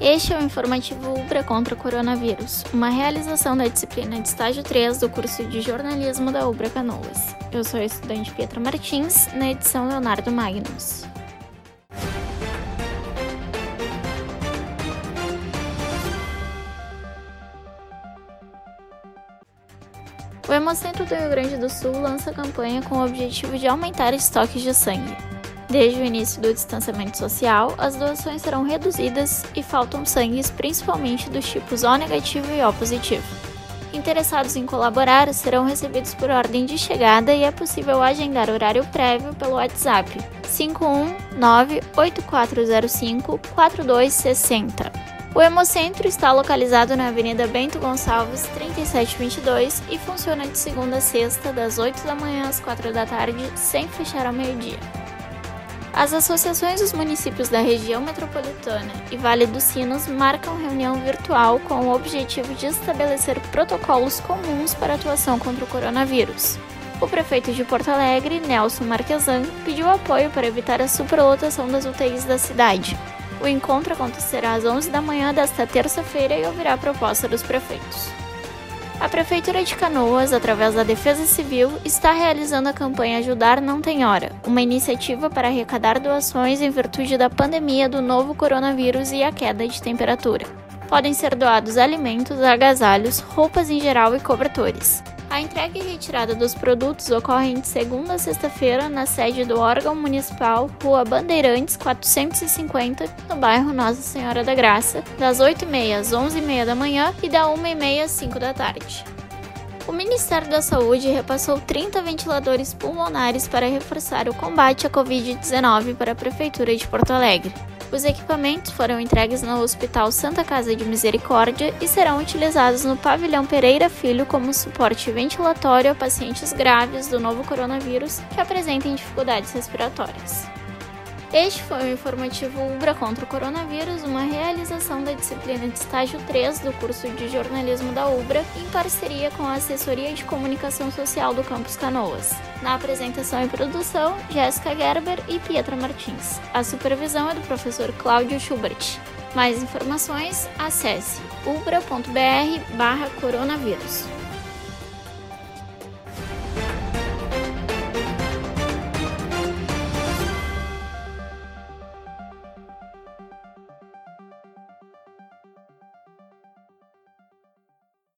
Este é o informativo Ubra contra o coronavírus, uma realização da disciplina de estágio 3 do curso de jornalismo da Ubra Canoas. Eu sou a estudante Pietra Martins, na edição Leonardo Magnus. O Hemocentro do Rio Grande do Sul lança campanha com o objetivo de aumentar estoques de sangue. Desde o início do distanciamento social, as doações serão reduzidas e faltam sangues principalmente dos tipos O negativo e O positivo. Interessados em colaborar serão recebidos por ordem de chegada e é possível agendar horário prévio pelo WhatsApp 51984054260. O Hemocentro está localizado na Avenida Bento Gonçalves, 3722 e funciona de segunda a sexta, das 8 da manhã às 4 da tarde, sem fechar ao meio-dia. As associações dos municípios da região metropolitana e Vale dos Sinos marcam reunião virtual com o objetivo de estabelecer protocolos comuns para atuação contra o coronavírus. O prefeito de Porto Alegre, Nelson Marquesan, pediu apoio para evitar a superlotação das UTIs da cidade. O encontro acontecerá às 11 da manhã desta terça-feira e ouvirá a proposta dos prefeitos. A Prefeitura de Canoas, através da Defesa Civil, está realizando a campanha Ajudar Não Tem Hora, uma iniciativa para arrecadar doações em virtude da pandemia do novo coronavírus e a queda de temperatura. Podem ser doados alimentos, agasalhos, roupas em geral e cobertores. A entrega e retirada dos produtos ocorrem de segunda a sexta-feira na sede do órgão municipal, Rua Bandeirantes 450, no bairro Nossa Senhora da Graça, das 8h30 às 11h30 da manhã e da 1h30 às 5 da tarde. O Ministério da Saúde repassou 30 ventiladores pulmonares para reforçar o combate à Covid-19 para a Prefeitura de Porto Alegre. Os equipamentos foram entregues no Hospital Santa Casa de Misericórdia e serão utilizados no Pavilhão Pereira Filho como suporte ventilatório a pacientes graves do novo coronavírus que apresentem dificuldades respiratórias. Este foi o informativo Ubra contra o coronavírus, uma realização da disciplina de estágio 3 do curso de jornalismo da Ubra, em parceria com a Assessoria de Comunicação Social do Campus Canoas. Na apresentação e produção, Jéssica Gerber e Pietra Martins. A supervisão é do professor Cláudio Schubert. Mais informações, acesse ubra.br/coronavírus.